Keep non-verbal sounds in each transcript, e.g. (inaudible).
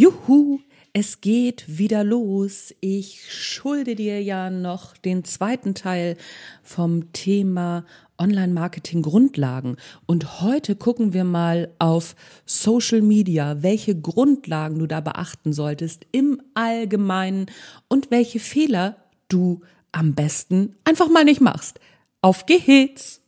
Juhu, es geht wieder los. Ich schulde dir ja noch den zweiten Teil vom Thema Online-Marketing Grundlagen. Und heute gucken wir mal auf Social Media, welche Grundlagen du da beachten solltest im Allgemeinen und welche Fehler du am besten einfach mal nicht machst. Auf geht's!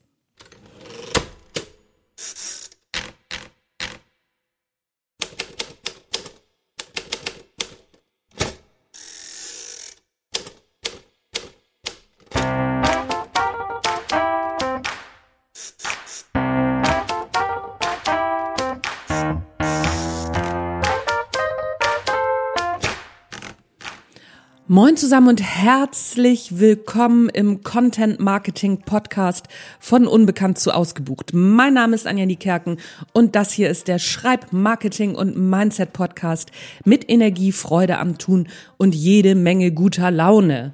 Moin zusammen und herzlich willkommen im Content Marketing Podcast von Unbekannt zu Ausgebucht. Mein Name ist Anja Niekerken und das hier ist der Schreib Marketing und Mindset Podcast mit Energie, Freude am Tun und jede Menge guter Laune.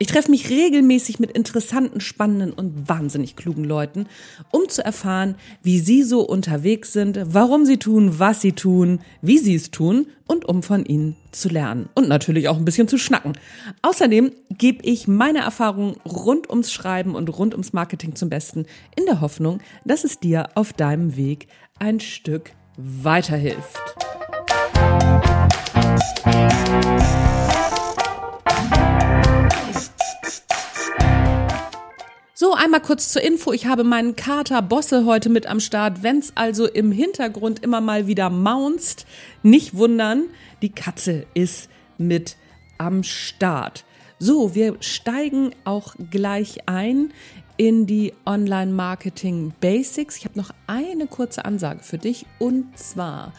Ich treffe mich regelmäßig mit interessanten, spannenden und wahnsinnig klugen Leuten, um zu erfahren, wie sie so unterwegs sind, warum sie tun, was sie tun, wie sie es tun und um von ihnen zu lernen und natürlich auch ein bisschen zu schnacken. Außerdem gebe ich meine Erfahrungen rund ums Schreiben und rund ums Marketing zum Besten in der Hoffnung, dass es dir auf deinem Weg ein Stück weiterhilft. So, einmal kurz zur Info. Ich habe meinen Kater Bosse heute mit am Start. Wenn's also im Hintergrund immer mal wieder maunzt, nicht wundern, die Katze ist mit am Start. So, wir steigen auch gleich ein in die Online Marketing Basics. Ich habe noch eine kurze Ansage für dich und zwar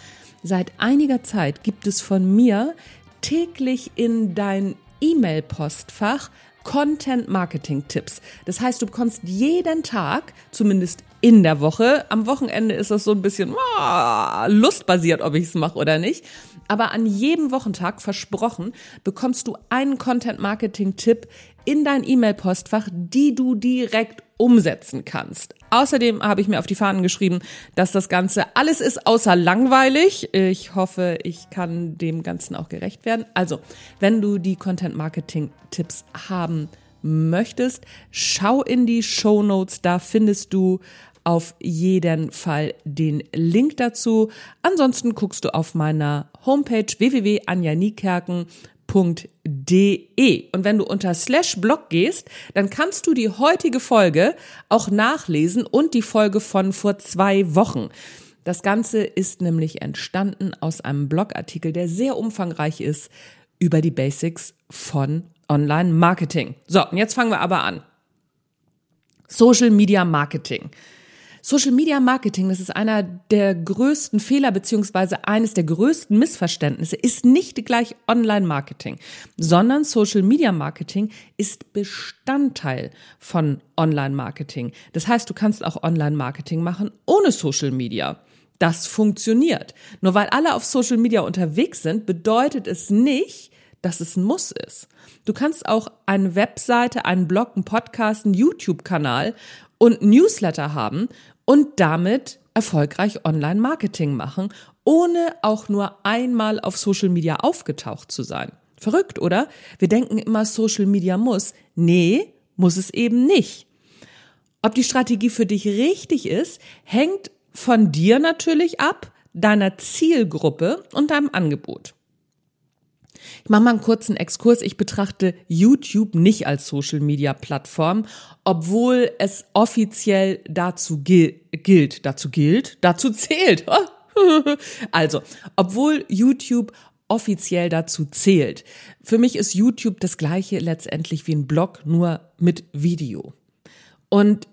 seit einiger Zeit gibt es von mir täglich in dein E-Mail-Postfach Content-Marketing-Tipps. Das heißt, du bekommst jeden Tag, zumindest in der Woche, am Wochenende ist das so ein bisschen oh, lustbasiert, ob ich es mache oder nicht, aber an jedem Wochentag versprochen bekommst du einen Content-Marketing-Tipp in dein E-Mail-Postfach, die du direkt umsetzen kannst. Außerdem habe ich mir auf die Fahnen geschrieben, dass das Ganze alles ist außer langweilig. Ich hoffe, ich kann dem Ganzen auch gerecht werden. Also, wenn du die Content Marketing Tipps haben möchtest, schau in die Show Notes. Da findest du auf jeden Fall den Link dazu. Ansonsten guckst du auf meiner Homepage www.anjanikerken.com blog.de. Und wenn du unter slash blog gehst, dann kannst du die heutige Folge auch nachlesen und die Folge von vor zwei Wochen. Das Ganze ist nämlich entstanden aus einem Blogartikel, der sehr umfangreich ist über die Basics von Online Marketing. So, und jetzt fangen wir aber an. Social Media Marketing. Social Media Marketing, das ist einer der größten Fehler beziehungsweise eines der größten Missverständnisse, ist nicht gleich Online Marketing, sondern Social Media Marketing ist Bestandteil von Online Marketing. Das heißt, du kannst auch Online Marketing machen ohne Social Media. Das funktioniert. Nur weil alle auf Social Media unterwegs sind, bedeutet es nicht, dass es ein Muss ist. Du kannst auch eine Webseite, einen Blog, einen Podcast, einen YouTube-Kanal und Newsletter haben und damit erfolgreich Online-Marketing machen, ohne auch nur einmal auf Social Media aufgetaucht zu sein. Verrückt, oder? Wir denken immer, Social Media muss. Nee, muss es eben nicht. Ob die Strategie für dich richtig ist, hängt von dir natürlich ab, deiner Zielgruppe und deinem Angebot. Ich mache mal einen kurzen Exkurs. Ich betrachte YouTube nicht als Social-Media-Plattform, obwohl es offiziell dazu gilt, dazu gilt, dazu (laughs) zählt. also, obwohl YouTube offiziell dazu zählt. Für mich ist YouTube das gleiche letztendlich wie ein Blog, nur mit Video. Und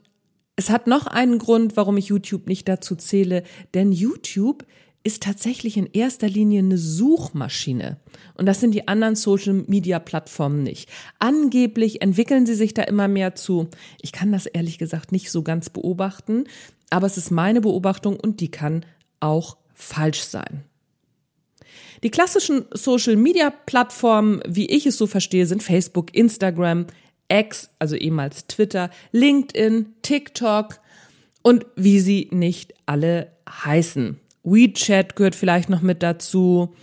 es hat noch einen Grund, warum ich YouTube nicht dazu zähle, denn YouTube ist tatsächlich in erster Linie eine Suchmaschine. Und das sind die anderen Social-Media-Plattformen nicht. Angeblich entwickeln sie sich da immer mehr zu. Ich kann das ehrlich gesagt nicht so ganz beobachten, aber es ist meine Beobachtung und die kann auch falsch sein. Die klassischen Social-Media-Plattformen, wie ich es so verstehe, sind Facebook, Instagram, X, also ehemals Twitter, LinkedIn, TikTok und wie sie nicht alle heißen. WeChat gehört vielleicht noch mit dazu.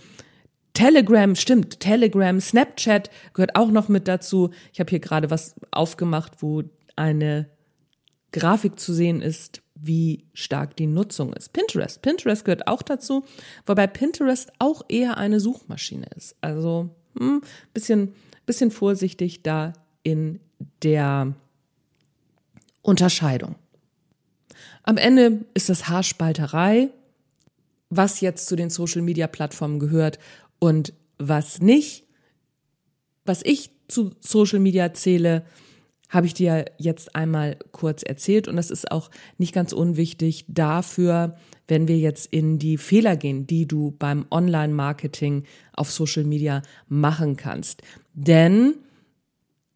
Telegram, stimmt, Telegram, Snapchat gehört auch noch mit dazu. Ich habe hier gerade was aufgemacht, wo eine Grafik zu sehen ist, wie stark die Nutzung ist. Pinterest, Pinterest gehört auch dazu, wobei Pinterest auch eher eine Suchmaschine ist. Also hm, bisschen, bisschen vorsichtig da in der Unterscheidung. Am Ende ist das Haarspalterei, was jetzt zu den Social-Media-Plattformen gehört und was nicht. Was ich zu Social Media zähle, habe ich dir jetzt einmal kurz erzählt und das ist auch nicht ganz unwichtig dafür, wenn wir jetzt in die Fehler gehen, die du beim Online-Marketing auf Social Media machen kannst. Denn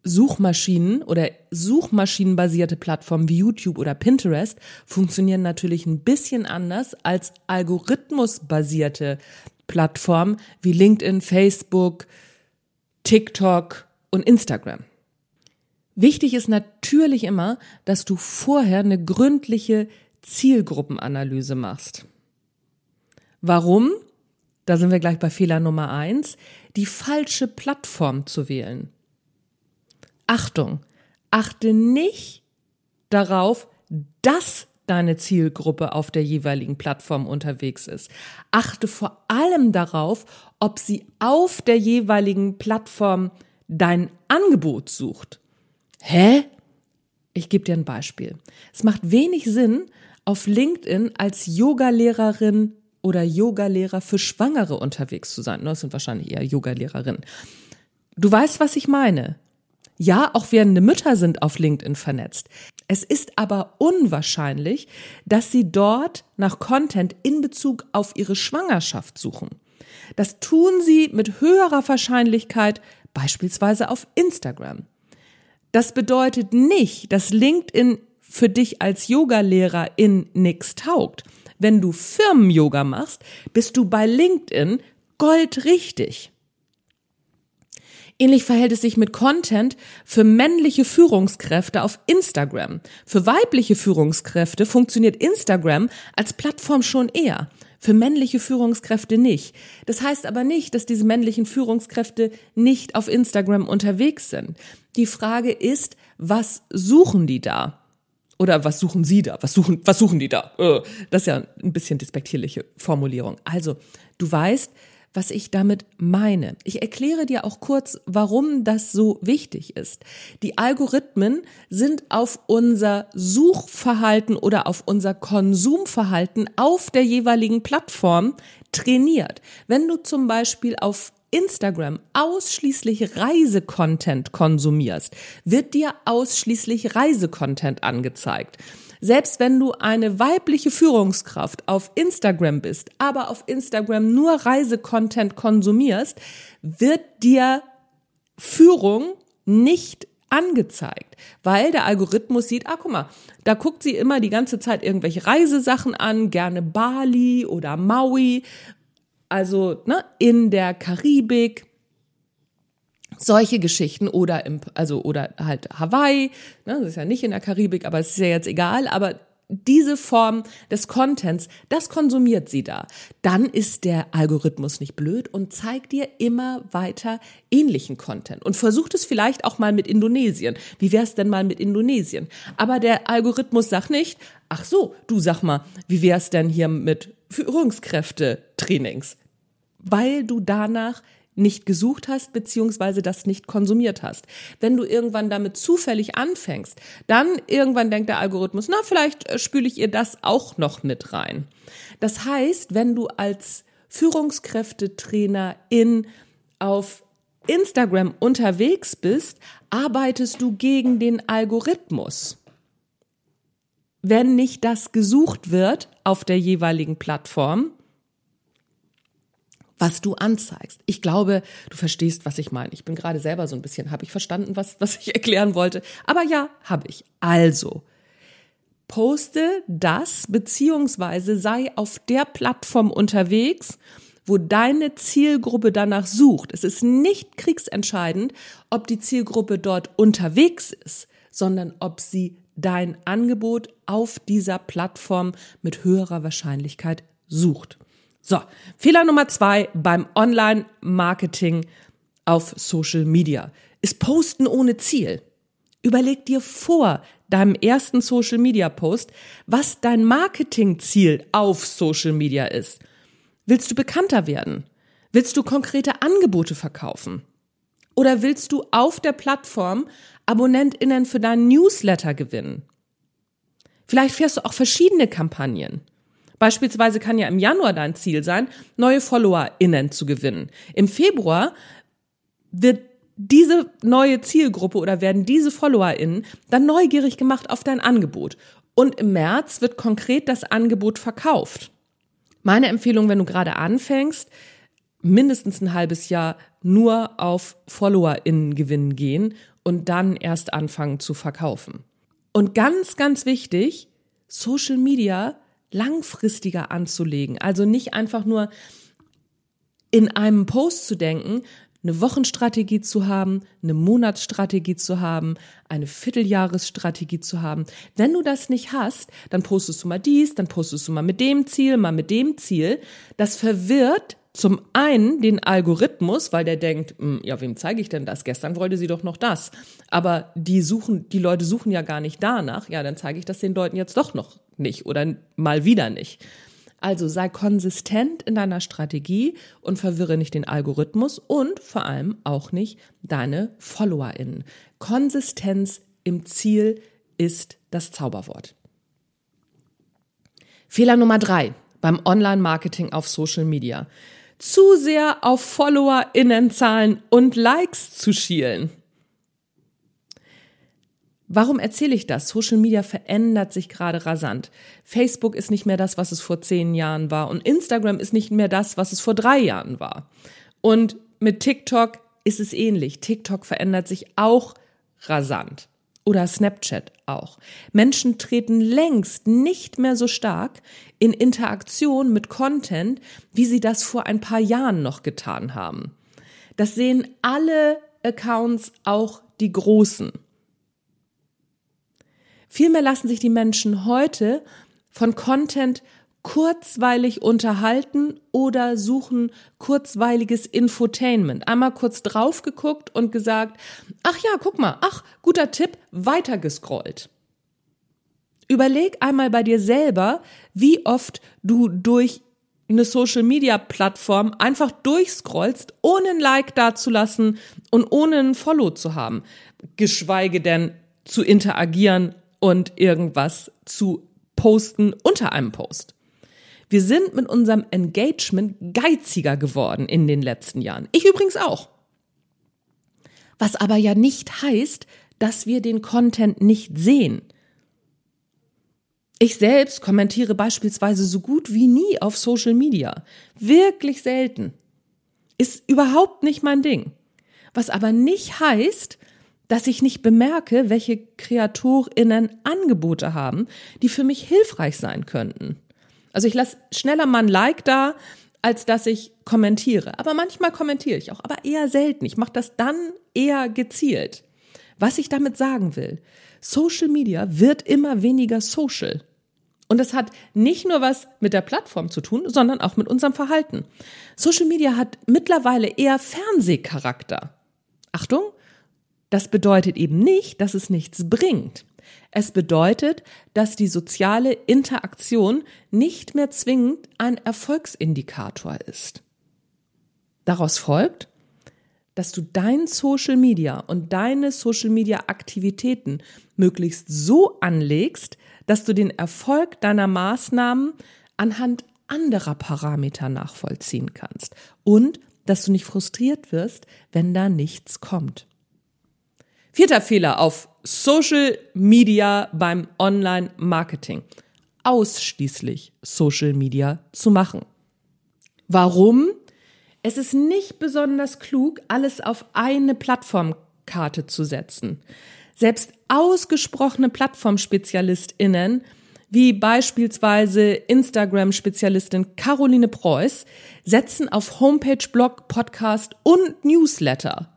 Suchmaschinen oder suchmaschinenbasierte Plattformen wie YouTube oder Pinterest funktionieren natürlich ein bisschen anders als algorithmusbasierte Plattformen wie LinkedIn, Facebook, TikTok und Instagram. Wichtig ist natürlich immer, dass du vorher eine gründliche Zielgruppenanalyse machst. Warum? Da sind wir gleich bei Fehler Nummer eins, die falsche Plattform zu wählen. Achtung, achte nicht darauf, dass deine Zielgruppe auf der jeweiligen Plattform unterwegs ist. Achte vor allem darauf, ob sie auf der jeweiligen Plattform dein Angebot sucht. Hä? Ich gebe dir ein Beispiel. Es macht wenig Sinn, auf LinkedIn als Yogalehrerin oder Yogalehrer für Schwangere unterwegs zu sein. Das sind wahrscheinlich eher Yogalehrerinnen. Du weißt, was ich meine. Ja, auch werdende Mütter sind auf LinkedIn vernetzt. Es ist aber unwahrscheinlich, dass sie dort nach Content in Bezug auf ihre Schwangerschaft suchen. Das tun sie mit höherer Wahrscheinlichkeit beispielsweise auf Instagram. Das bedeutet nicht, dass LinkedIn für dich als Yogalehrer in nix taugt. Wenn du Firmen-Yoga machst, bist du bei LinkedIn goldrichtig. Ähnlich verhält es sich mit Content für männliche Führungskräfte auf Instagram. Für weibliche Führungskräfte funktioniert Instagram als Plattform schon eher. Für männliche Führungskräfte nicht. Das heißt aber nicht, dass diese männlichen Führungskräfte nicht auf Instagram unterwegs sind. Die Frage ist, was suchen die da? Oder was suchen Sie da? Was suchen, was suchen die da? Äh, das ist ja ein bisschen despektierliche Formulierung. Also, du weißt, was ich damit meine. Ich erkläre dir auch kurz, warum das so wichtig ist. Die Algorithmen sind auf unser Suchverhalten oder auf unser Konsumverhalten auf der jeweiligen Plattform trainiert. Wenn du zum Beispiel auf Instagram ausschließlich Reisecontent konsumierst, wird dir ausschließlich Reisecontent angezeigt. Selbst wenn du eine weibliche Führungskraft auf Instagram bist, aber auf Instagram nur Reisecontent konsumierst, wird dir Führung nicht angezeigt, weil der Algorithmus sieht, ah, guck mal, da guckt sie immer die ganze Zeit irgendwelche Reisesachen an, gerne Bali oder Maui, also ne, in der Karibik, solche Geschichten oder im, also oder halt Hawaii, ne, das ist ja nicht in der Karibik, aber es ist ja jetzt egal, aber diese Form des Contents, das konsumiert sie da. Dann ist der Algorithmus nicht blöd und zeigt dir immer weiter ähnlichen Content und versucht es vielleicht auch mal mit Indonesien. Wie wär's denn mal mit Indonesien? Aber der Algorithmus sagt nicht, ach so, du sag mal, wie wär's denn hier mit Führungskräfte-Trainings? Weil du danach nicht gesucht hast, beziehungsweise das nicht konsumiert hast. Wenn du irgendwann damit zufällig anfängst, dann irgendwann denkt der Algorithmus, na, vielleicht äh, spüle ich ihr das auch noch mit rein. Das heißt, wenn du als Führungskräftetrainer in auf Instagram unterwegs bist, arbeitest du gegen den Algorithmus. Wenn nicht das gesucht wird auf der jeweiligen Plattform, was du anzeigst. Ich glaube, du verstehst, was ich meine. Ich bin gerade selber so ein bisschen, habe ich verstanden, was, was ich (laughs) erklären wollte. Aber ja, habe ich. Also, poste das, beziehungsweise sei auf der Plattform unterwegs, wo deine Zielgruppe danach sucht. Es ist nicht kriegsentscheidend, ob die Zielgruppe dort unterwegs ist, sondern ob sie dein Angebot auf dieser Plattform mit höherer Wahrscheinlichkeit sucht. So, Fehler Nummer zwei beim Online-Marketing auf Social Media ist Posten ohne Ziel. Überleg dir vor deinem ersten Social Media Post, was dein Marketingziel auf Social Media ist. Willst du bekannter werden? Willst du konkrete Angebote verkaufen? Oder willst du auf der Plattform AbonnentInnen für deinen Newsletter gewinnen? Vielleicht fährst du auch verschiedene Kampagnen. Beispielsweise kann ja im Januar dein Ziel sein, neue FollowerInnen zu gewinnen. Im Februar wird diese neue Zielgruppe oder werden diese FollowerInnen dann neugierig gemacht auf dein Angebot. Und im März wird konkret das Angebot verkauft. Meine Empfehlung, wenn du gerade anfängst, mindestens ein halbes Jahr nur auf FollowerInnen gewinnen gehen und dann erst anfangen zu verkaufen. Und ganz, ganz wichtig, Social Media langfristiger anzulegen. Also nicht einfach nur in einem Post zu denken, eine Wochenstrategie zu haben, eine Monatsstrategie zu haben, eine Vierteljahresstrategie zu haben. Wenn du das nicht hast, dann postest du mal dies, dann postest du mal mit dem Ziel, mal mit dem Ziel. Das verwirrt zum einen den Algorithmus, weil der denkt, hm, ja, wem zeige ich denn das? Gestern wollte sie doch noch das. Aber die suchen, die Leute suchen ja gar nicht danach. Ja, dann zeige ich das den Leuten jetzt doch noch nicht oder mal wieder nicht. Also sei konsistent in deiner Strategie und verwirre nicht den Algorithmus und vor allem auch nicht deine FollowerInnen. Konsistenz im Ziel ist das Zauberwort. Fehler Nummer drei beim Online-Marketing auf Social Media. Zu sehr auf FollowerInnenzahlen und Likes zu schielen. Warum erzähle ich das? Social Media verändert sich gerade rasant. Facebook ist nicht mehr das, was es vor zehn Jahren war. Und Instagram ist nicht mehr das, was es vor drei Jahren war. Und mit TikTok ist es ähnlich. TikTok verändert sich auch rasant. Oder Snapchat auch. Menschen treten längst nicht mehr so stark in Interaktion mit Content, wie sie das vor ein paar Jahren noch getan haben. Das sehen alle Accounts, auch die großen. Vielmehr lassen sich die Menschen heute von Content kurzweilig unterhalten oder suchen kurzweiliges Infotainment. Einmal kurz drauf geguckt und gesagt, ach ja, guck mal, ach, guter Tipp, weitergescrollt. Überleg einmal bei dir selber, wie oft du durch eine Social Media Plattform einfach durchscrollst, ohne ein Like dazulassen und ohne ein Follow zu haben. Geschweige denn zu interagieren und irgendwas zu posten unter einem Post. Wir sind mit unserem Engagement geiziger geworden in den letzten Jahren. Ich übrigens auch. Was aber ja nicht heißt, dass wir den Content nicht sehen. Ich selbst kommentiere beispielsweise so gut wie nie auf Social Media. Wirklich selten. Ist überhaupt nicht mein Ding. Was aber nicht heißt, dass ich nicht bemerke, welche KreatorInnen Angebote haben, die für mich hilfreich sein könnten. Also ich lasse schneller mal ein Like da, als dass ich kommentiere. Aber manchmal kommentiere ich auch, aber eher selten. Ich mache das dann eher gezielt. Was ich damit sagen will, Social Media wird immer weniger social. Und das hat nicht nur was mit der Plattform zu tun, sondern auch mit unserem Verhalten. Social Media hat mittlerweile eher Fernsehcharakter. Achtung, das bedeutet eben nicht, dass es nichts bringt. Es bedeutet, dass die soziale Interaktion nicht mehr zwingend ein Erfolgsindikator ist. Daraus folgt, dass du dein Social Media und deine Social Media Aktivitäten möglichst so anlegst, dass du den Erfolg deiner Maßnahmen anhand anderer Parameter nachvollziehen kannst und dass du nicht frustriert wirst, wenn da nichts kommt. Vierter Fehler auf Social Media beim Online-Marketing. Ausschließlich Social Media zu machen. Warum? Es ist nicht besonders klug, alles auf eine Plattformkarte zu setzen. Selbst ausgesprochene Plattformspezialistinnen, wie beispielsweise Instagram-Spezialistin Caroline Preuß, setzen auf Homepage, Blog, Podcast und Newsletter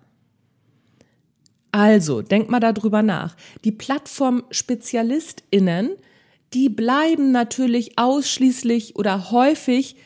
also, denk mal darüber nach. Die Plattform-SpezialistInnen, die bleiben natürlich ausschließlich oder häufig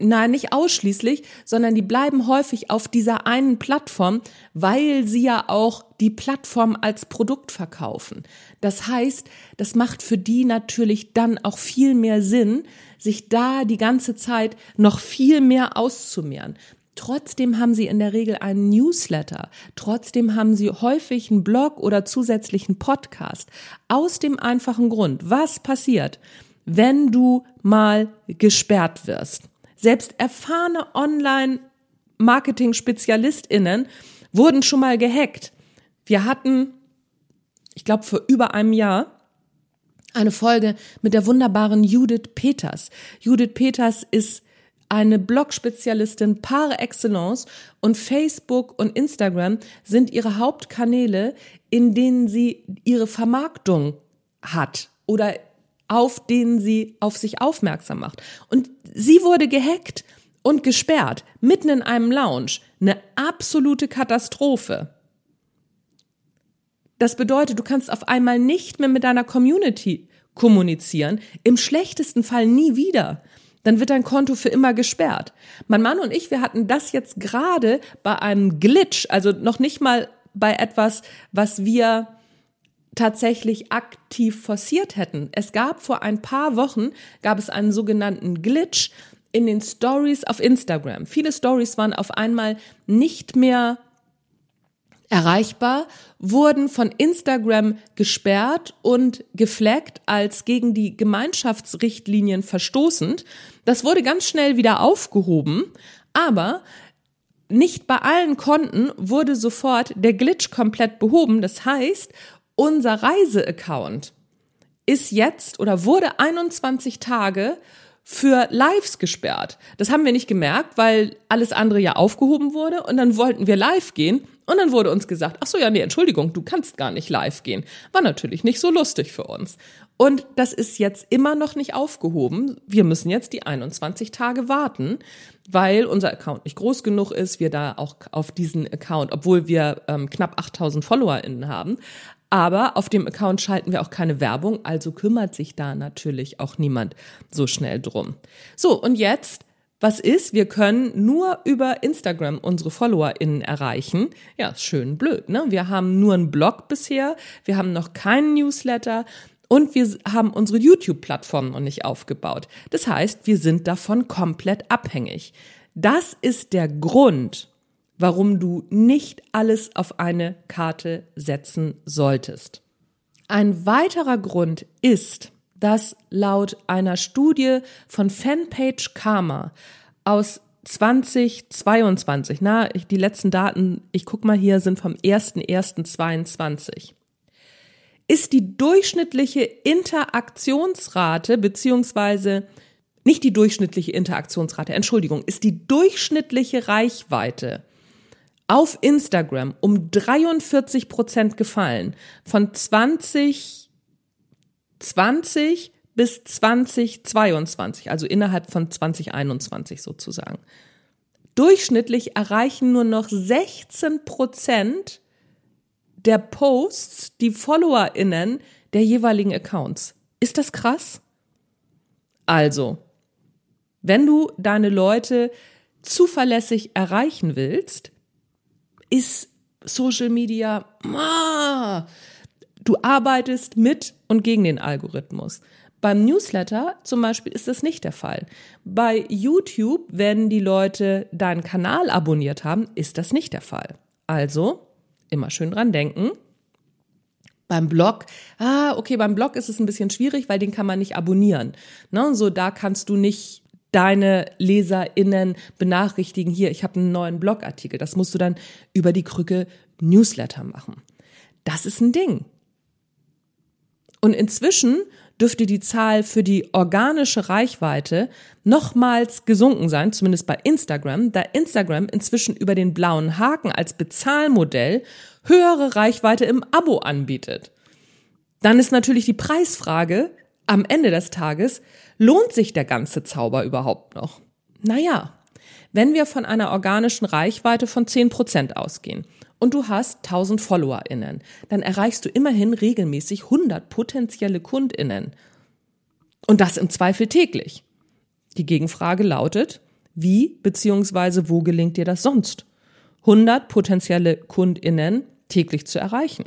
Nein, nicht ausschließlich, sondern die bleiben häufig auf dieser einen Plattform, weil sie ja auch die Plattform als Produkt verkaufen. Das heißt, das macht für die natürlich dann auch viel mehr Sinn, sich da die ganze Zeit noch viel mehr auszumehren. Trotzdem haben sie in der Regel einen Newsletter. Trotzdem haben sie häufig einen Blog oder zusätzlichen Podcast. Aus dem einfachen Grund, was passiert, wenn du mal gesperrt wirst? Selbst erfahrene Online-Marketing-SpezialistInnen wurden schon mal gehackt. Wir hatten, ich glaube, vor über einem Jahr eine Folge mit der wunderbaren Judith Peters. Judith Peters ist eine Blog-Spezialistin par excellence und Facebook und Instagram sind ihre Hauptkanäle, in denen sie ihre Vermarktung hat oder auf denen sie auf sich aufmerksam macht. Und sie wurde gehackt und gesperrt, mitten in einem Lounge. Eine absolute Katastrophe. Das bedeutet, du kannst auf einmal nicht mehr mit deiner Community kommunizieren, im schlechtesten Fall nie wieder. Dann wird dein Konto für immer gesperrt. Mein Mann und ich, wir hatten das jetzt gerade bei einem Glitch, also noch nicht mal bei etwas, was wir tatsächlich aktiv forciert hätten. Es gab vor ein paar Wochen, gab es einen sogenannten Glitch in den Stories auf Instagram. Viele Stories waren auf einmal nicht mehr erreichbar, wurden von Instagram gesperrt und geflaggt als gegen die Gemeinschaftsrichtlinien verstoßend. Das wurde ganz schnell wieder aufgehoben, aber nicht bei allen Konten wurde sofort der Glitch komplett behoben. Das heißt, unser Reiseaccount ist jetzt oder wurde 21 Tage für Lives gesperrt. Das haben wir nicht gemerkt, weil alles andere ja aufgehoben wurde und dann wollten wir live gehen und dann wurde uns gesagt, ach so, ja, nee, Entschuldigung, du kannst gar nicht live gehen. War natürlich nicht so lustig für uns. Und das ist jetzt immer noch nicht aufgehoben. Wir müssen jetzt die 21 Tage warten, weil unser Account nicht groß genug ist, wir da auch auf diesen Account, obwohl wir ähm, knapp 8000 FollowerInnen haben, aber auf dem Account schalten wir auch keine Werbung, also kümmert sich da natürlich auch niemand so schnell drum. So, und jetzt, was ist? Wir können nur über Instagram unsere FollowerInnen erreichen. Ja, schön blöd, ne? Wir haben nur einen Blog bisher, wir haben noch keinen Newsletter und wir haben unsere YouTube-Plattform noch nicht aufgebaut. Das heißt, wir sind davon komplett abhängig. Das ist der Grund, warum du nicht alles auf eine Karte setzen solltest. Ein weiterer Grund ist, dass laut einer Studie von Fanpage Karma aus 2022, na, die letzten Daten, ich guck mal hier, sind vom 1.1.22, ist die durchschnittliche Interaktionsrate beziehungsweise nicht die durchschnittliche Interaktionsrate, Entschuldigung, ist die durchschnittliche Reichweite auf Instagram um 43 Prozent gefallen. Von 2020 bis 2022, also innerhalb von 2021 sozusagen. Durchschnittlich erreichen nur noch 16 Prozent der Posts die FollowerInnen der jeweiligen Accounts. Ist das krass? Also, wenn du deine Leute zuverlässig erreichen willst, ist Social Media, ah, du arbeitest mit und gegen den Algorithmus. Beim Newsletter zum Beispiel ist das nicht der Fall. Bei YouTube, wenn die Leute deinen Kanal abonniert haben, ist das nicht der Fall. Also immer schön dran denken. Beim Blog, ah, okay, beim Blog ist es ein bisschen schwierig, weil den kann man nicht abonnieren. Ne? So, da kannst du nicht deine LeserInnen benachrichtigen, hier, ich habe einen neuen Blogartikel. Das musst du dann über die Krücke Newsletter machen. Das ist ein Ding. Und inzwischen dürfte die Zahl für die organische Reichweite nochmals gesunken sein, zumindest bei Instagram, da Instagram inzwischen über den blauen Haken als Bezahlmodell höhere Reichweite im Abo anbietet. Dann ist natürlich die Preisfrage am Ende des Tages, lohnt sich der ganze Zauber überhaupt noch? Naja, wenn wir von einer organischen Reichweite von 10% ausgehen und du hast 1000 FollowerInnen, dann erreichst du immerhin regelmäßig 100 potenzielle KundInnen. Und das im Zweifel täglich. Die Gegenfrage lautet, Wie bzw. wo gelingt dir das sonst? 100 potenzielle Kundinnen täglich zu erreichen.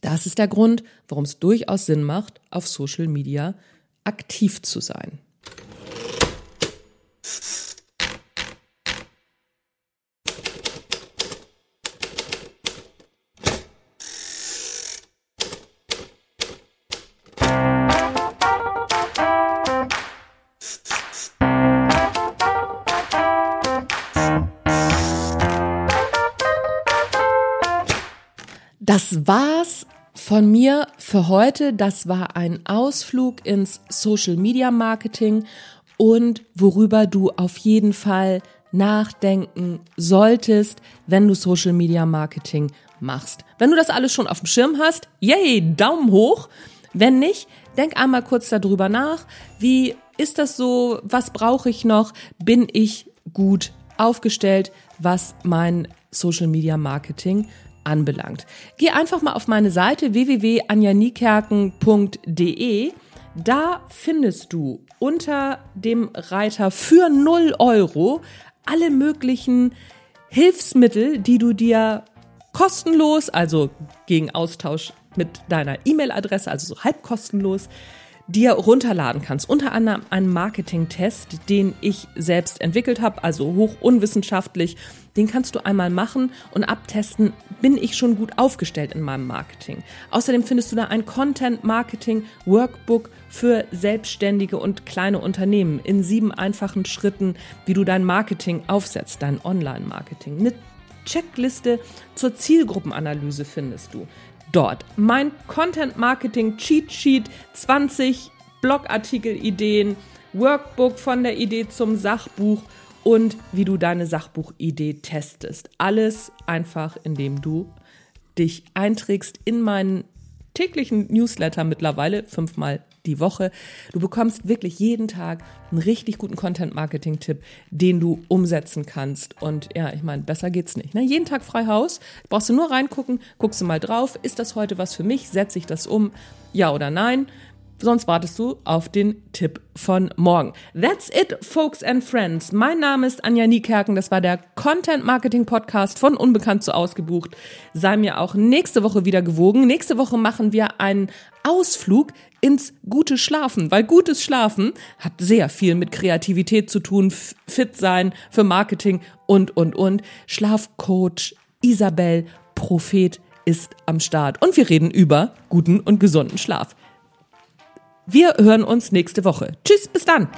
Das ist der Grund, warum es durchaus Sinn macht, auf Social Media aktiv zu sein. Das war's von mir für heute. Das war ein Ausflug ins Social Media Marketing und worüber du auf jeden Fall nachdenken solltest, wenn du Social Media Marketing machst. Wenn du das alles schon auf dem Schirm hast, yay, Daumen hoch. Wenn nicht, denk einmal kurz darüber nach. Wie ist das so? Was brauche ich noch? Bin ich gut aufgestellt, was mein Social Media Marketing anbelangt. Geh einfach mal auf meine Seite www.anjanikerken.de. Da findest du unter dem Reiter für 0 Euro alle möglichen Hilfsmittel, die du dir kostenlos, also gegen Austausch mit deiner E-Mail-Adresse, also so halb kostenlos, dir runterladen kannst. Unter anderem einen Marketing-Test, den ich selbst entwickelt habe, also hoch unwissenschaftlich. Den kannst du einmal machen und abtesten, bin ich schon gut aufgestellt in meinem Marketing. Außerdem findest du da ein Content-Marketing-Workbook für Selbstständige und kleine Unternehmen in sieben einfachen Schritten, wie du dein Marketing aufsetzt, dein Online-Marketing. Eine Checkliste zur Zielgruppenanalyse findest du dort. Mein Content Marketing Cheat Sheet, 20 Blogartikel-Ideen, Workbook von der Idee zum Sachbuch und wie du deine Sachbuchidee testest. Alles einfach, indem du dich einträgst in meinen täglichen Newsletter mittlerweile, fünfmal die Woche. Du bekommst wirklich jeden Tag einen richtig guten Content-Marketing-Tipp, den du umsetzen kannst. Und ja, ich meine, besser geht's nicht. Ne? Jeden Tag frei Haus, brauchst du nur reingucken, guckst du mal drauf, ist das heute was für mich, setze ich das um, ja oder nein. Sonst wartest du auf den Tipp von morgen. That's it, folks and friends. Mein Name ist Anja Niekerken. Das war der Content Marketing Podcast von Unbekannt zu Ausgebucht. Sei mir auch nächste Woche wieder gewogen. Nächste Woche machen wir einen Ausflug ins gute Schlafen, weil gutes Schlafen hat sehr viel mit Kreativität zu tun, fit sein für Marketing und, und, und. Schlafcoach Isabel Prophet ist am Start und wir reden über guten und gesunden Schlaf. Wir hören uns nächste Woche. Tschüss, bis dann.